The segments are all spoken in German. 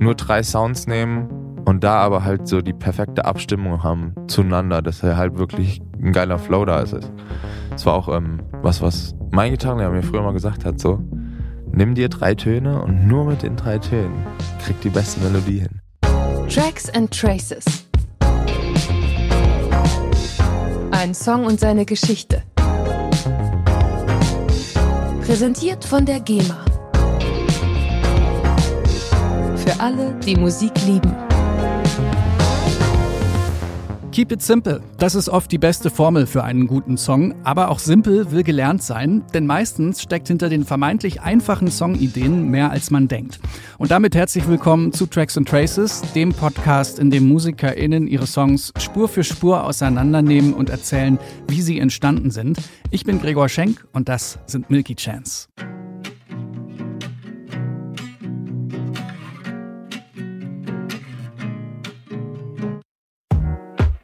Nur drei Sounds nehmen und da aber halt so die perfekte Abstimmung haben zueinander, dass er halt wirklich ein geiler Flow da ist. Das war auch ähm, was, was mein Gitarrenlehrer mir früher mal gesagt hat, so, nimm dir drei Töne und nur mit den drei Tönen krieg die beste Melodie hin. Tracks and Traces. Ein Song und seine Geschichte. Präsentiert von der GEMA. Für alle, die Musik lieben. Keep it simple. Das ist oft die beste Formel für einen guten Song. Aber auch simpel will gelernt sein, denn meistens steckt hinter den vermeintlich einfachen Songideen mehr als man denkt. Und damit herzlich willkommen zu Tracks and Traces, dem Podcast, in dem MusikerInnen ihre Songs Spur für Spur auseinandernehmen und erzählen, wie sie entstanden sind. Ich bin Gregor Schenk und das sind Milky Chance.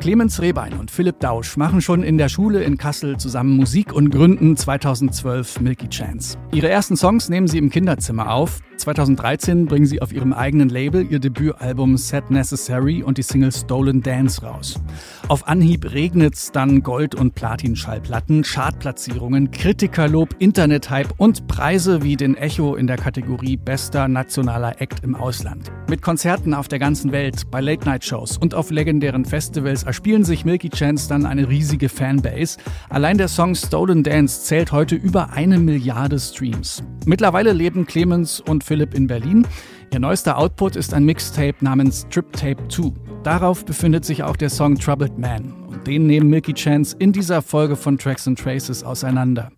Clemens Rehbein und Philipp Dausch machen schon in der Schule in Kassel zusammen Musik und gründen 2012 Milky Chance. Ihre ersten Songs nehmen sie im Kinderzimmer auf. 2013 bringen sie auf ihrem eigenen Label ihr Debütalbum Set Necessary und die Single Stolen Dance raus. Auf Anhieb regnet's dann Gold- und Platin-Schallplatten, Chartplatzierungen, Kritikerlob, Internethype und Preise wie den Echo in der Kategorie Bester nationaler Act im Ausland. Mit Konzerten auf der ganzen Welt, bei Late-Night-Shows und auf legendären Festivals erspielen sich Milky Chance dann eine riesige Fanbase. Allein der Song Stolen Dance zählt heute über eine Milliarde Streams. Mittlerweile leben Clemens und Philipp in Berlin. Ihr neuester Output ist ein Mixtape namens Trip Tape 2. Darauf befindet sich auch der Song Troubled Man. Und den nehmen Milky Chance in dieser Folge von Tracks and Traces auseinander.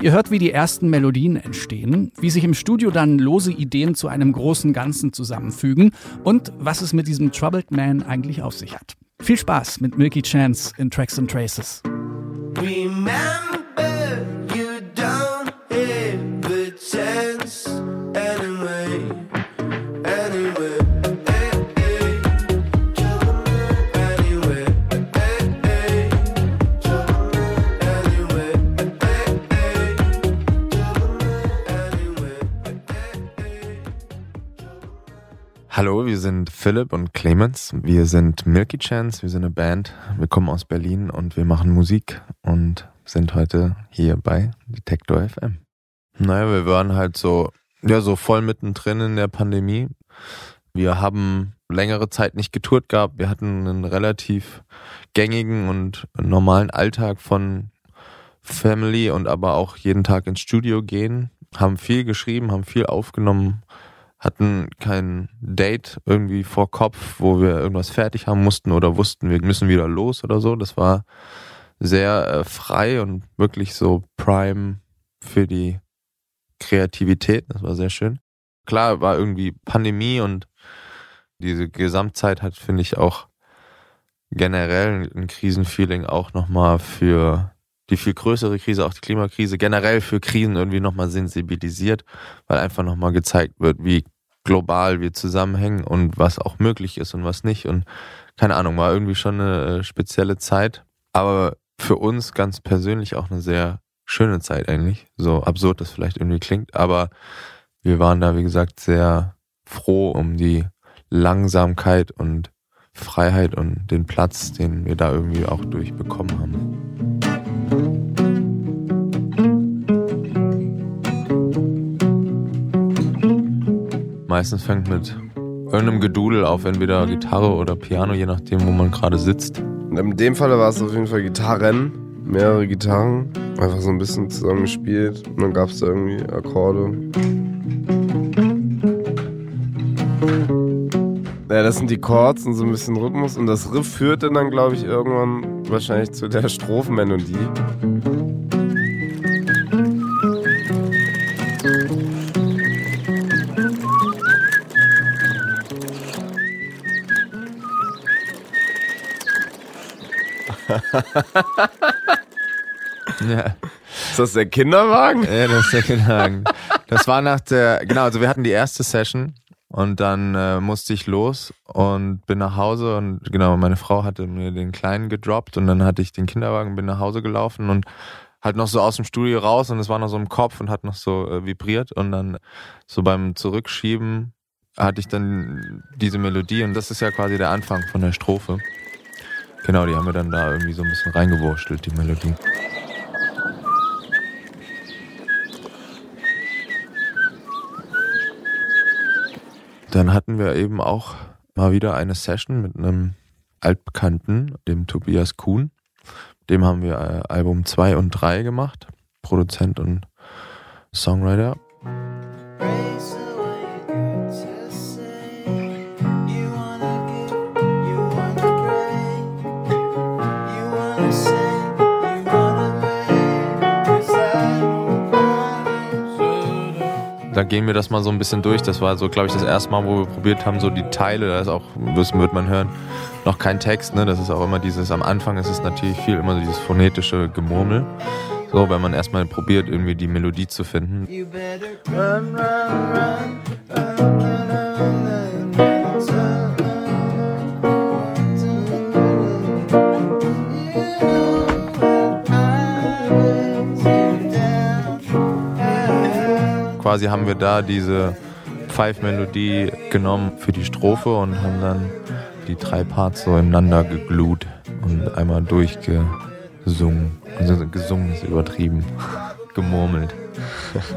Ihr hört, wie die ersten Melodien entstehen, wie sich im Studio dann lose Ideen zu einem großen Ganzen zusammenfügen und was es mit diesem Troubled Man eigentlich auf sich hat. Viel Spaß mit Milky Chance in Tracks and Traces. Remember Hallo, wir sind Philipp und Clemens. Wir sind Milky Chance, wir sind eine Band. Wir kommen aus Berlin und wir machen Musik und sind heute hier bei Detektor FM. Naja, wir waren halt so, ja, so voll mittendrin in der Pandemie. Wir haben längere Zeit nicht getourt gehabt. Wir hatten einen relativ gängigen und normalen Alltag von Family und aber auch jeden Tag ins Studio gehen. Haben viel geschrieben, haben viel aufgenommen, hatten kein Date irgendwie vor Kopf, wo wir irgendwas fertig haben mussten oder wussten, wir müssen wieder los oder so. Das war sehr äh, frei und wirklich so prime für die Kreativität. Das war sehr schön. Klar, war irgendwie Pandemie und diese Gesamtzeit hat, finde ich, auch generell ein Krisenfeeling auch nochmal für die viel größere Krise, auch die Klimakrise, generell für Krisen irgendwie nochmal sensibilisiert, weil einfach nochmal gezeigt wird, wie global wir zusammenhängen und was auch möglich ist und was nicht. Und keine Ahnung, war irgendwie schon eine äh, spezielle Zeit, aber für uns ganz persönlich auch eine sehr schöne Zeit eigentlich. So absurd das vielleicht irgendwie klingt, aber wir waren da, wie gesagt, sehr froh um die Langsamkeit und Freiheit und den Platz, den wir da irgendwie auch durchbekommen haben. Meistens fängt mit irgendeinem Gedudel auf, entweder Gitarre oder Piano, je nachdem, wo man gerade sitzt. In dem Fall war es auf jeden Fall Gitarren, mehrere Gitarren, einfach so ein bisschen zusammengespielt und dann gab es da irgendwie Akkorde. Ja, das sind die Chords und so ein bisschen Rhythmus und das Riff führt dann, glaube ich, irgendwann wahrscheinlich zu der Strophenmelodie. Ja. Ist das der Kinderwagen? Ja, das ist der Kinderwagen. Das war nach der, genau, also wir hatten die erste Session und dann äh, musste ich los und bin nach Hause und genau, meine Frau hatte mir den Kleinen gedroppt und dann hatte ich den Kinderwagen, bin nach Hause gelaufen und halt noch so aus dem Studio raus und es war noch so im Kopf und hat noch so äh, vibriert und dann so beim Zurückschieben hatte ich dann diese Melodie und das ist ja quasi der Anfang von der Strophe. Genau, die haben wir dann da irgendwie so ein bisschen reingewurstelt, die Melodie. Dann hatten wir eben auch mal wieder eine Session mit einem Altbekannten, dem Tobias Kuhn. Dem haben wir äh, Album 2 und 3 gemacht. Produzent und Songwriter. Dann gehen wir das mal so ein bisschen durch. Das war so, glaube ich, das erste Mal, wo wir probiert haben, so die Teile, da ist auch, das wird man hören, noch kein Text, ne? Das ist auch immer dieses, am Anfang ist es natürlich viel immer dieses phonetische Gemurmel. So, wenn man erstmal probiert, irgendwie die Melodie zu finden. Run, run, run, quasi haben wir da diese Pfeif-Melodie genommen für die Strophe und haben dann die drei Parts so ineinander geglut und einmal durchgesungen. Also gesungen ist übertrieben. Gemurmelt.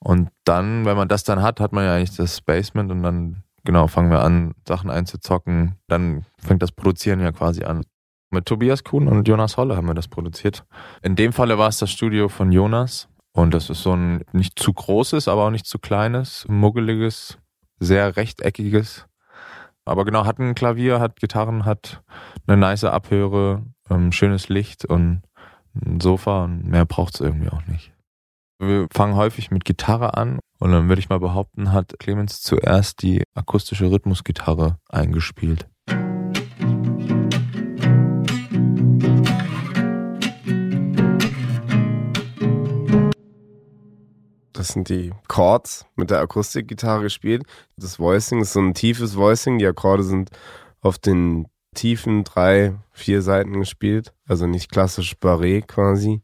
Und dann, wenn man das dann hat, hat man ja eigentlich das Basement und dann genau, fangen wir an, Sachen einzuzocken. Dann fängt das Produzieren ja quasi an. Mit Tobias Kuhn und Jonas Holle haben wir das produziert. In dem Falle war es das Studio von Jonas. Und das ist so ein nicht zu großes, aber auch nicht zu kleines, muggeliges, sehr rechteckiges. Aber genau, hat ein Klavier, hat Gitarren, hat eine nice Abhöre, ähm, schönes Licht und ein Sofa und mehr braucht es irgendwie auch nicht. Wir fangen häufig mit Gitarre an und dann würde ich mal behaupten, hat Clemens zuerst die akustische Rhythmusgitarre eingespielt. Das sind die Chords mit der Akustikgitarre gespielt. Das Voicing ist so ein tiefes Voicing. Die Akkorde sind auf den tiefen drei, vier Seiten gespielt. Also nicht klassisch Barré quasi.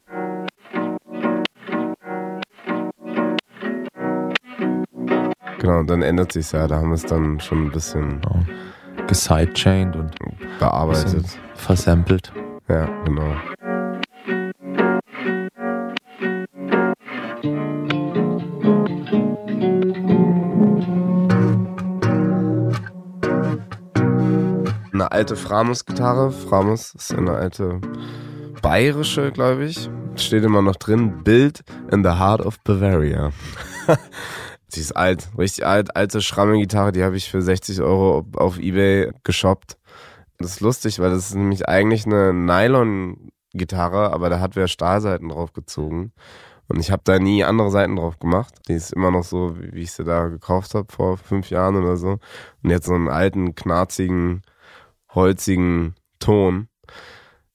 Genau, dann ändert sich ja. Da haben wir es dann schon ein bisschen genau. gesidechained und bearbeitet. Versampelt. Ja, genau. Eine alte Framus-Gitarre. Framus ist eine alte bayerische, glaube ich. Steht immer noch drin. Build in the heart of Bavaria. Sie ist alt, richtig alt, alte Schramme-Gitarre, die habe ich für 60 Euro auf Ebay geshoppt. Das ist lustig, weil das ist nämlich eigentlich eine Nylon-Gitarre, aber da hat wer Stahlseiten drauf gezogen. Und ich habe da nie andere Seiten drauf gemacht. Die ist immer noch so, wie ich sie da gekauft habe vor fünf Jahren oder so. Und jetzt so einen alten, knarzigen, holzigen Ton.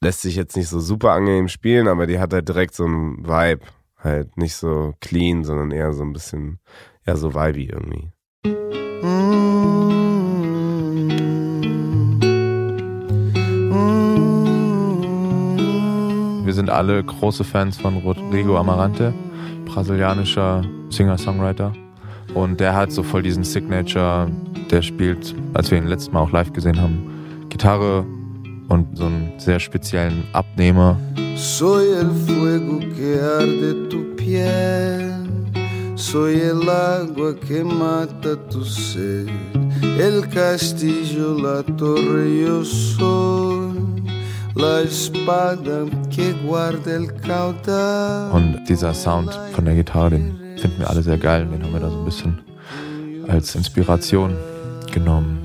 Lässt sich jetzt nicht so super angenehm spielen, aber die hat halt direkt so einen Vibe. Halt nicht so clean, sondern eher so ein bisschen ja, so vibey irgendwie. Wir sind alle große Fans von Rodrigo Amarante, brasilianischer Singer-Songwriter. Und der hat so voll diesen Signature, der spielt, als wir ihn letztes Mal auch live gesehen haben, Gitarre und so einen sehr speziellen Abnehmer. Soy el fuego que arde tu piel. Soy el agua que mata tu sed, el castillo, la torre, yo soy la espada que guarda el caudal. Und dieser Sound von der Gitarre, den finden wir alle sehr geil und den haben wir da so ein bisschen als Inspiration genommen.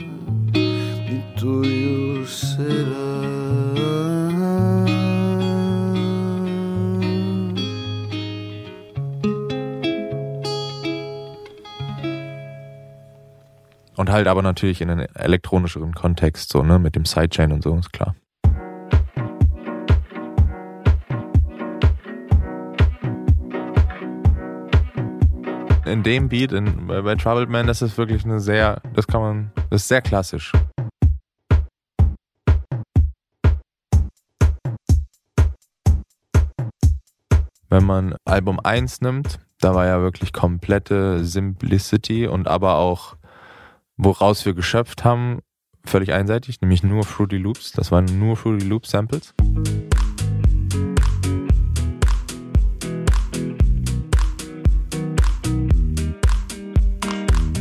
Und halt aber natürlich in einen elektronischeren Kontext, so, ne, mit dem Sidechain und so, ist klar. in dem Beat, in, bei, bei Troubled Man, das ist wirklich eine sehr, das kann man, das ist sehr klassisch. Wenn man Album 1 nimmt, da war ja wirklich komplette Simplicity und aber auch, woraus wir geschöpft haben, völlig einseitig, nämlich nur Fruity Loops. Das waren nur Fruity Loop Samples.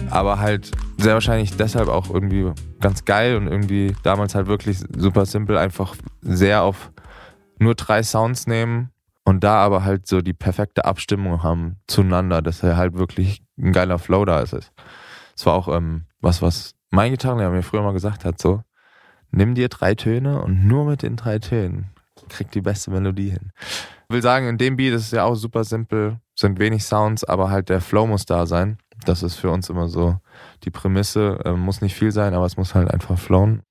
Aber halt sehr wahrscheinlich deshalb auch irgendwie ganz geil und irgendwie damals halt wirklich super simpel, einfach sehr auf nur drei Sounds nehmen und da aber halt so die perfekte Abstimmung haben zueinander, dass er halt wirklich ein geiler Flow da ist. Es war auch ähm, was, was mein Gitarrenlehrer mir früher mal gesagt hat, so, nimm dir drei Töne und nur mit den drei Tönen kriegt die beste Melodie hin. Ich will sagen, in dem Beat ist es ja auch super simpel, sind wenig Sounds, aber halt der Flow muss da sein. Das ist für uns immer so die Prämisse. Äh, muss nicht viel sein, aber es muss halt einfach flowen.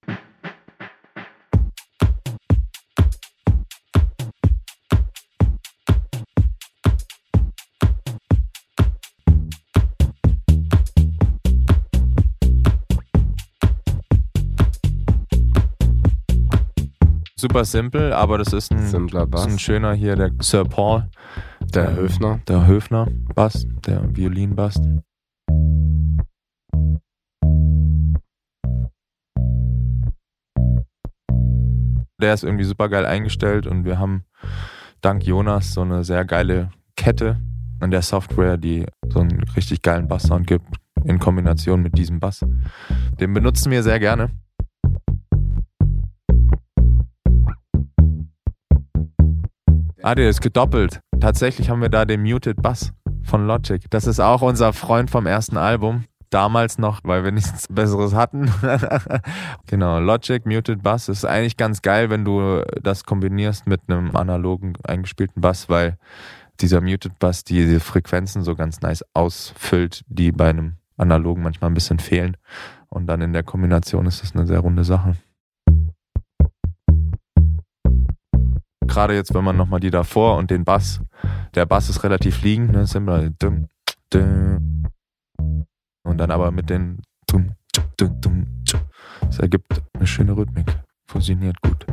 Super simpel, aber das ist ein, Simpler Bass. ist ein schöner hier, der Sir Paul. Der ähm, Höfner. Der Höfner Bass, der Violinbass. Der ist irgendwie super geil eingestellt und wir haben dank Jonas so eine sehr geile Kette an der Software, die so einen richtig geilen Basssound gibt in Kombination mit diesem Bass. Den benutzen wir sehr gerne. Ah, der ist gedoppelt. Tatsächlich haben wir da den Muted Bass von Logic. Das ist auch unser Freund vom ersten Album. Damals noch, weil wir nichts Besseres hatten. genau, Logic Muted Bass ist eigentlich ganz geil, wenn du das kombinierst mit einem analogen eingespielten Bass, weil dieser Muted Bass diese Frequenzen so ganz nice ausfüllt, die bei einem analogen manchmal ein bisschen fehlen. Und dann in der Kombination ist das eine sehr runde Sache. Gerade jetzt, wenn man nochmal die davor und den Bass, der Bass ist relativ liegend, ne, dum, und dann aber mit den. Das ergibt eine schöne Rhythmik. Fusioniert gut.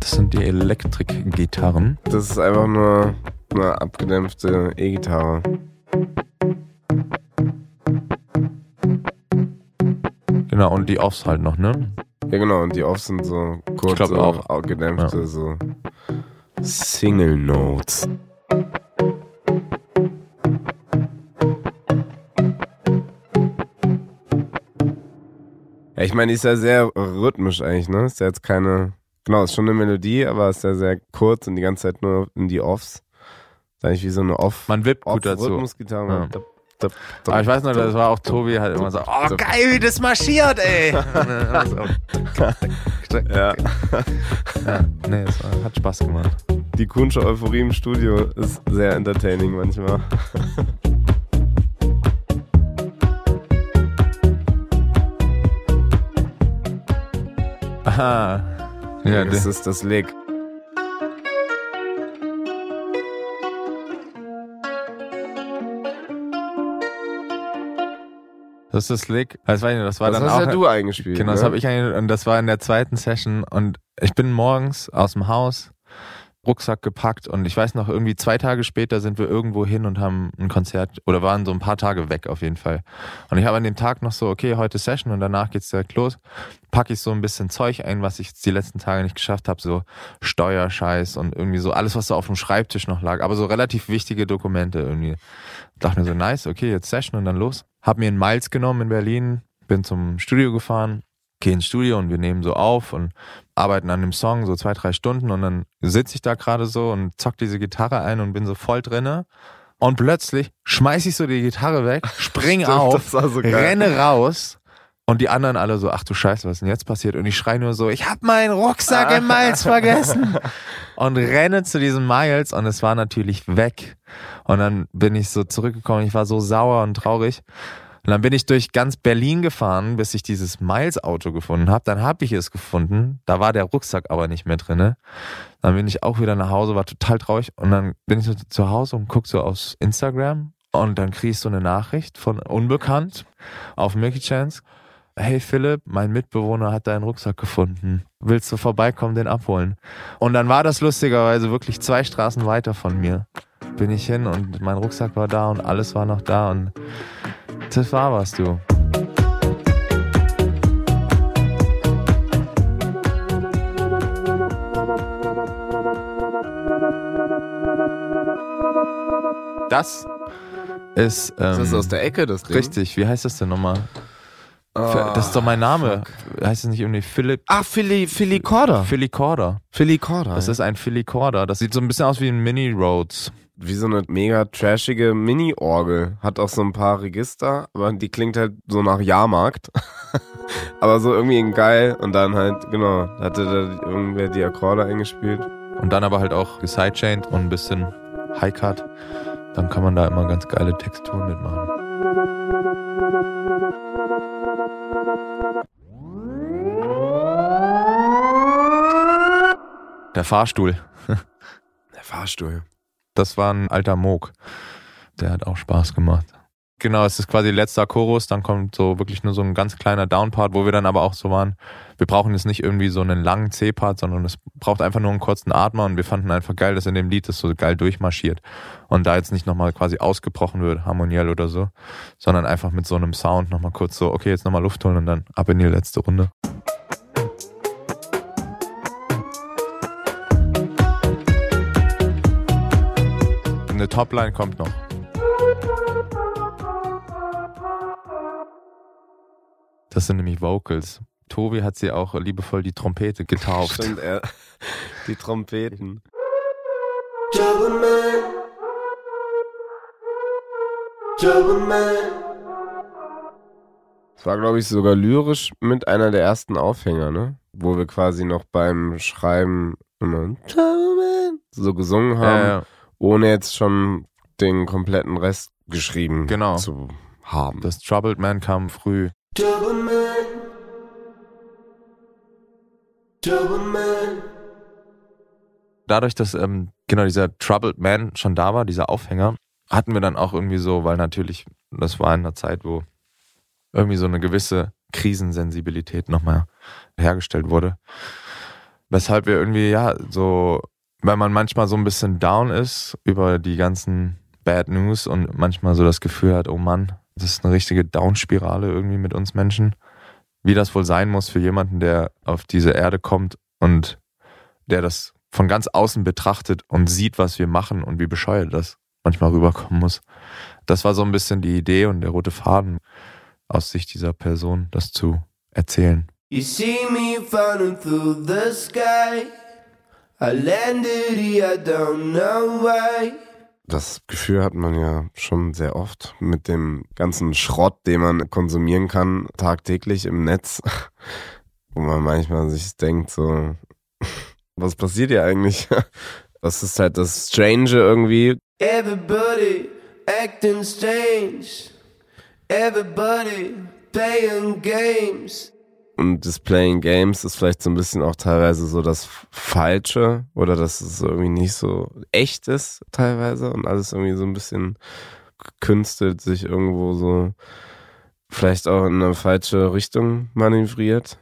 Das sind die Elektrik-Gitarren. Das ist einfach nur eine abgedämpfte E-Gitarre. Genau, und die Offs halt noch, ne? Ja genau, und die Offs sind so kurze, glaub auch. au- gedämpfte, so Single Notes. Ja, ich meine, die ist ja sehr rhythmisch eigentlich, ne? Ist ja jetzt keine, genau, ist schon eine Melodie, aber ist ja sehr kurz und die ganze Zeit nur in die Offs. Ist eigentlich wie so eine Off. Man wippt gut dazu. Rhythmusgitarre. Ja. Aber ich weiß noch, das war auch Tobi halt immer so, oh geil, wie das marschiert, ey. So, Ja. ja, nee, es war- hat Spaß gemacht. Die Kunsche Euphorie im Studio ist sehr entertaining manchmal. Aha. Ja, das ist das Lick. Das ist Slick. Das war, das war Das dann hast auch. ja du eingespielt. Genau, das ne? habe ich eigentlich, und das war in der zweiten Session und ich bin morgens aus dem Haus, Rucksack gepackt und ich weiß noch, irgendwie zwei Tage später sind wir irgendwo hin und haben ein Konzert oder waren so ein paar Tage weg auf jeden Fall. Und ich habe an dem Tag noch so, okay, heute Session und danach geht's direkt los. Packe ich so ein bisschen Zeug ein, was ich die letzten Tage nicht geschafft habe, so Steuerscheiß und irgendwie so alles, was so auf dem Schreibtisch noch lag, aber so relativ wichtige Dokumente irgendwie. Dachte mir so, nice, okay, jetzt Session und dann los. Hab mir einen Miles genommen in Berlin, bin zum Studio gefahren, gehe ins Studio und wir nehmen so auf und arbeiten an dem Song so zwei, drei Stunden und dann sitze ich da gerade so und zock diese Gitarre ein und bin so voll drinne. Und plötzlich schmeiß ich so die Gitarre weg, spring Stimmt, auf, so renne raus und die anderen alle so, ach du Scheiße, was ist denn jetzt passiert? Und ich schrei nur so, ich hab meinen Rucksack im Miles vergessen. Und renne zu diesem Miles und es war natürlich weg. Und dann bin ich so zurückgekommen, ich war so sauer und traurig. Und dann bin ich durch ganz Berlin gefahren, bis ich dieses Miles-Auto gefunden habe. Dann habe ich es gefunden. Da war der Rucksack aber nicht mehr drinne. Dann bin ich auch wieder nach Hause, war total traurig. Und dann bin ich so zu Hause und guck so aufs Instagram. Und dann krieg ich so eine Nachricht von Unbekannt auf Milky Chance. Hey Philipp, mein Mitbewohner hat deinen Rucksack gefunden. Willst du vorbeikommen, den abholen? Und dann war das lustigerweise wirklich zwei Straßen weiter von mir. Bin ich hin und mein Rucksack war da und alles war noch da und das war was, du. Das ist. Ähm, Ist das aus der Ecke, das Ding? Richtig, wie heißt das denn nochmal? Ah, das ist doch mein Name. Heißt es nicht irgendwie Philipp? Ach, Philly, Philly Corder. Philly Corder. Philly Corder. Das ist ein Philly Corder. Das sieht so ein bisschen aus wie ein Mini Rhodes. wie so eine mega trashige Mini-Orgel. Hat auch so ein paar Register, aber die klingt halt so nach Jahrmarkt. aber so irgendwie geil. Und dann halt, genau, hatte da irgendwer die Akkorde eingespielt. Und dann aber halt auch gesidechained und ein bisschen High-Cut. Dann kann man da immer ganz geile Texturen mitmachen. Der Fahrstuhl. Der Fahrstuhl. Das war ein alter Moog. Der hat auch Spaß gemacht. Genau, es ist quasi letzter Chorus, dann kommt so wirklich nur so ein ganz kleiner Downpart, wo wir dann aber auch so waren, wir brauchen jetzt nicht irgendwie so einen langen C-Part, sondern es braucht einfach nur einen kurzen Atmer und wir fanden einfach geil, dass in dem Lied das so geil durchmarschiert und da jetzt nicht nochmal quasi ausgebrochen wird, harmoniell oder so, sondern einfach mit so einem Sound nochmal kurz so, okay, jetzt nochmal Luft holen und dann ab in die letzte Runde. Eine Topline kommt noch. Das sind nämlich Vocals. Tobi hat sie auch liebevoll die Trompete getauft. Stimmt, er, die Trompeten. Das war, glaube ich, sogar lyrisch mit einer der ersten Aufhänger, ne? Wo wir quasi noch beim Schreiben immer so gesungen haben, Ja, ja. Ohne jetzt schon den kompletten Rest geschrieben Genau. zu haben. Das Troubled Man kam früh. Dadurch, dass ähm, genau dieser Troubled Man schon da war, dieser Aufhänger, hatten wir dann auch irgendwie so, weil natürlich, das war in einer Zeit, wo irgendwie so eine gewisse Krisensensibilität nochmal hergestellt wurde. Weshalb wir irgendwie, ja, so, weil man manchmal so ein bisschen down ist über die ganzen Bad News und manchmal so das Gefühl hat, oh Mann, das ist eine richtige Down-Spirale irgendwie mit uns Menschen. Wie das wohl sein muss für jemanden, der auf diese Erde kommt und der das von ganz außen betrachtet und sieht, was wir machen und wie bescheuert das manchmal rüberkommen muss. Das war so ein bisschen die Idee und der rote Faden aus Sicht dieser Person, das zu erzählen. You see me falling through the sky. I landed here, I don't know why. Das Gefühl hat man ja schon sehr oft mit dem ganzen Schrott, den man konsumieren kann, tagtäglich im Netz, wo man manchmal sich denkt, so, was passiert hier eigentlich? Das ist halt das Strange irgendwie. Everybody acting strange. Everybody playing games. Und das Playing Games ist vielleicht so ein bisschen auch teilweise so das Falsche oder dass es irgendwie nicht so echt ist teilweise und alles irgendwie so ein bisschen gekünstelt sich irgendwo so vielleicht auch in eine falsche Richtung manövriert.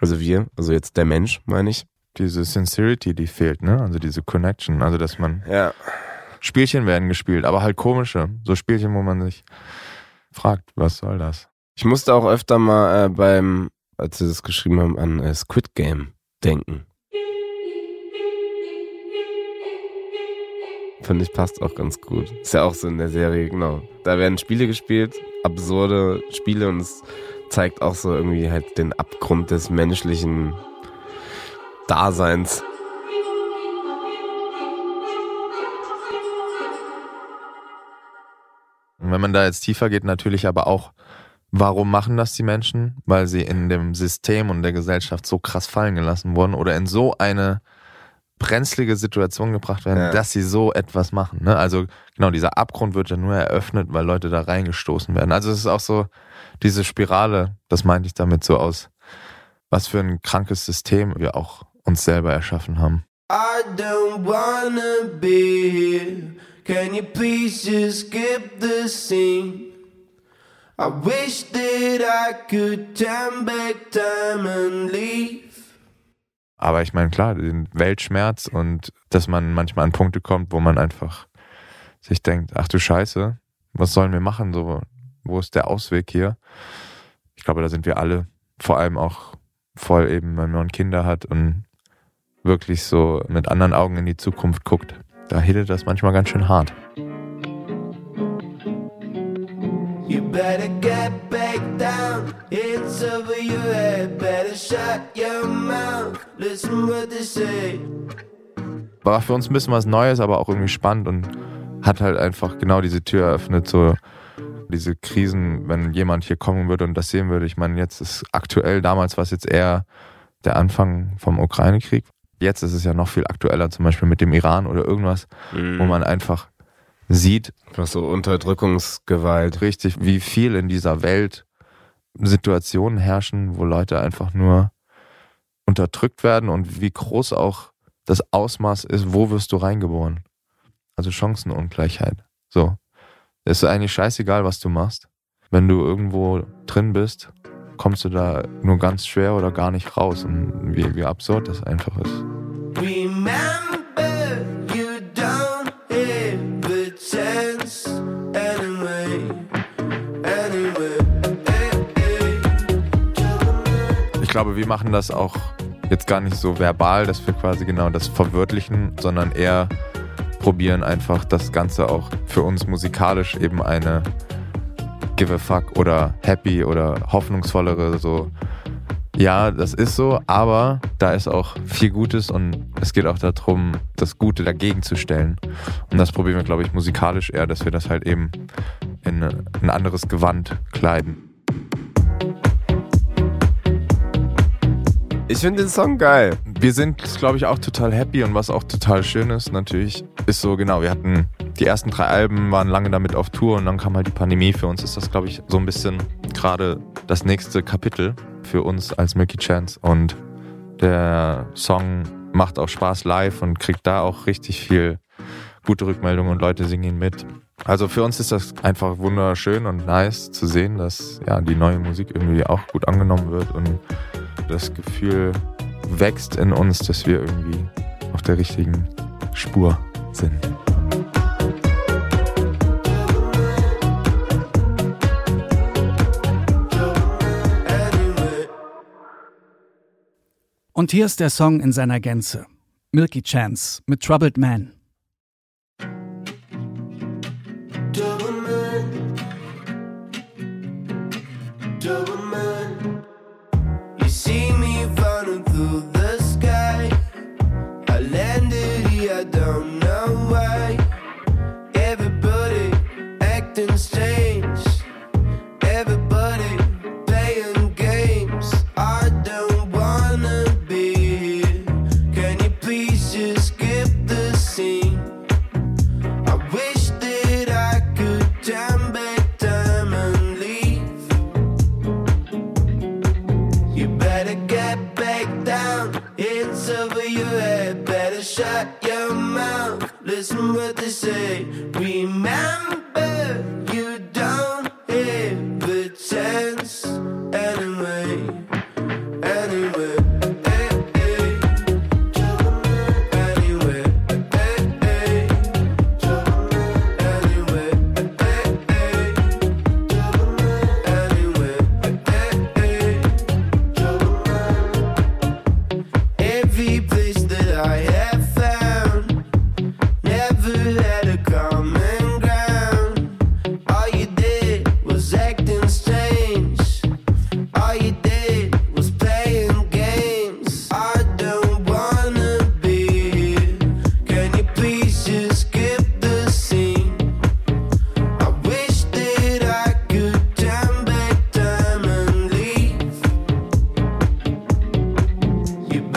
Also wir, also jetzt der Mensch, meine ich. Diese Sincerity, die fehlt, ne? Also diese Connection, also dass man Ja. Spielchen werden gespielt, aber halt komische, so Spielchen, wo man sich fragt, was soll das? Ich musste auch öfter mal äh, beim, als sie das geschrieben haben, an äh, Squid Game denken. Finde ich passt auch ganz gut. Ist ja auch so in der Serie, genau. Da werden Spiele gespielt, absurde Spiele und es zeigt auch so irgendwie halt den Abgrund des menschlichen Daseins. Und wenn man da jetzt tiefer geht, natürlich aber auch, warum machen das die Menschen? Weil sie in dem System und der Gesellschaft so krass fallen gelassen wurden oder in so eine brenzlige Situation gebracht werden, Ja. dass sie so etwas machen. Ne? Also genau, dieser Abgrund wird ja nur eröffnet, weil Leute da reingestoßen werden. Also es ist auch so diese Spirale, das meinte ich damit so aus, was für ein krankes System wir auch uns selber erschaffen haben. I don't wanna be here. Can you please just skip the scene? I wish that I could turn back time and leave. Aber ich meine, klar, den Weltschmerz und dass man manchmal an Punkte kommt, wo man einfach sich denkt, ach du Scheiße, was sollen wir machen? So, wo ist der Ausweg hier? Ich glaube, da sind wir alle, vor allem auch voll eben, wenn man Kinder hat und wirklich so mit anderen Augen in die Zukunft guckt. Da hittet das manchmal ganz schön hart. Better get back down. It's over your head. Better shut your mouth. Listen what they say. War für uns ein bisschen was Neues, aber auch irgendwie spannend und hat halt einfach genau diese Tür eröffnet, so diese Krisen, wenn jemand hier kommen würde und das sehen würde. Ich meine, jetzt ist aktuell, damals war es jetzt eher der Anfang vom Ukraine-Krieg. Jetzt ist es ja noch viel aktueller, zum Beispiel mit dem Iran oder irgendwas, wo man einfach sieht, Was so Unterdrückungsgewalt. richtig, wie viel in dieser Welt Situationen herrschen, wo Leute einfach nur unterdrückt werden und wie groß auch das Ausmaß ist, wo wirst du reingeboren. Also Chancenungleichheit. So. Es ist eigentlich scheißegal, was du machst. Wenn du irgendwo drin bist, kommst du da nur ganz schwer oder gar nicht raus. Und wie, wie absurd das einfach ist. Glaube, wir machen das auch jetzt gar nicht so verbal, dass wir quasi genau das verwörtlichen, sondern eher probieren einfach das Ganze auch für uns musikalisch eben eine Give a fuck oder happy oder hoffnungsvollere so. Ja, das ist so, aber da ist auch viel Gutes und es geht auch darum, das Gute dagegen zu stellen. Und das probieren wir, glaube ich, musikalisch eher, dass wir das halt eben in ein anderes Gewand kleiden. Ich finde den Song geil. Wir sind, glaube ich, auch total happy und was auch total schön ist, natürlich, ist so, genau, wir hatten die ersten drei Alben, waren lange damit auf Tour und dann kam halt die Pandemie. Für uns ist das, glaube ich, so ein bisschen gerade das nächste Kapitel für uns als Milky Chance und der Song macht auch Spaß live und kriegt da auch richtig viel gute Rückmeldungen und Leute singen ihn mit. Also für uns ist das einfach wunderschön und nice zu sehen, dass ja die neue Musik irgendwie auch gut angenommen wird und das Gefühl wächst in uns, dass wir irgendwie auf der richtigen Spur sind. Und hier ist der Song in seiner Gänze. Milky Chance mit Troubled Man. Double man. Double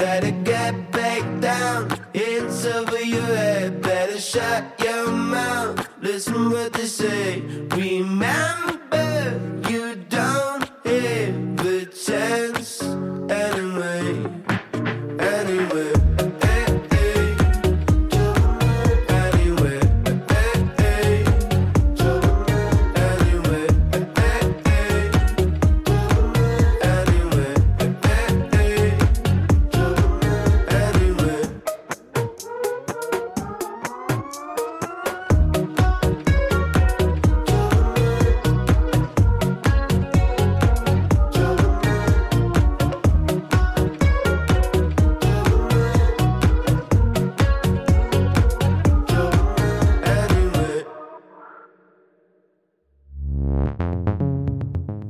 better get back down. It's over your head, better shut your mouth. Listen what they say, remember.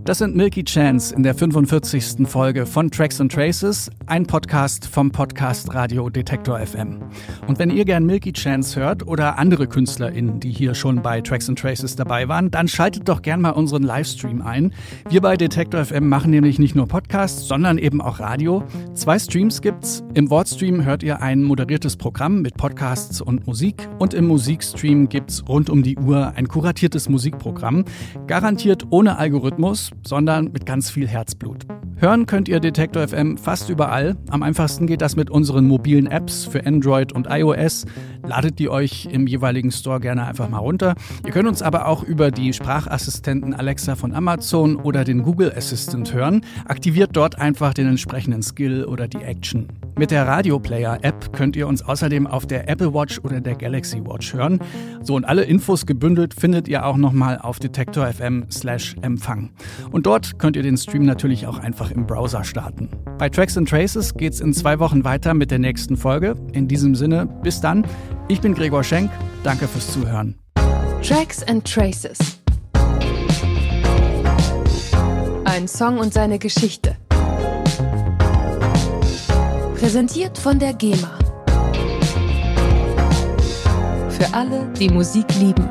Das sind Milky Chance in der 45. Folge von Tracks and Traces, ein Podcast vom Podcast Radio Detektor FM. Und wenn ihr gern Milky Chance hört oder andere KünstlerInnen, die hier schon bei Tracks and Traces dabei waren, dann schaltet doch gern mal unseren Livestream ein. Wir bei Detektor FM machen nämlich nicht nur Podcasts, sondern eben auch Radio. Zwei Streams gibt's. Im Wortstream hört ihr ein moderiertes Programm mit Podcasts und Musik und im Musikstream gibt's rund um die Uhr ein kuratiertes Musikprogramm, garantiert ohne Algorithmus, sondern mit ganz viel Herzblut. Hören könnt ihr Detektor FM fast überall. Am einfachsten geht das mit unseren mobilen Apps für Android und iOS. Ladet die euch im jeweiligen Store gerne einfach mal runter. Ihr könnt uns aber auch über die Sprachassistenten Alexa von Amazon oder den Google Assistant hören. Aktiviert dort einfach den entsprechenden Skill oder die Action. Mit der Radio Player App könnt ihr uns außerdem auf der Apple Watch oder der Galaxy Watch hören. So und alle Infos gebündelt findet ihr auch nochmal auf Detektor FM slash Empfang. Und dort könnt ihr den Stream natürlich auch einfach im Browser starten. Bei Tracks and Traces geht's in zwei Wochen weiter mit der nächsten Folge. In diesem Sinne, bis dann. Ich bin Gregor Schenk. Danke fürs Zuhören. Tracks and Traces. Ein Song und seine Geschichte. Präsentiert von der GEMA. Für alle, die Musik lieben.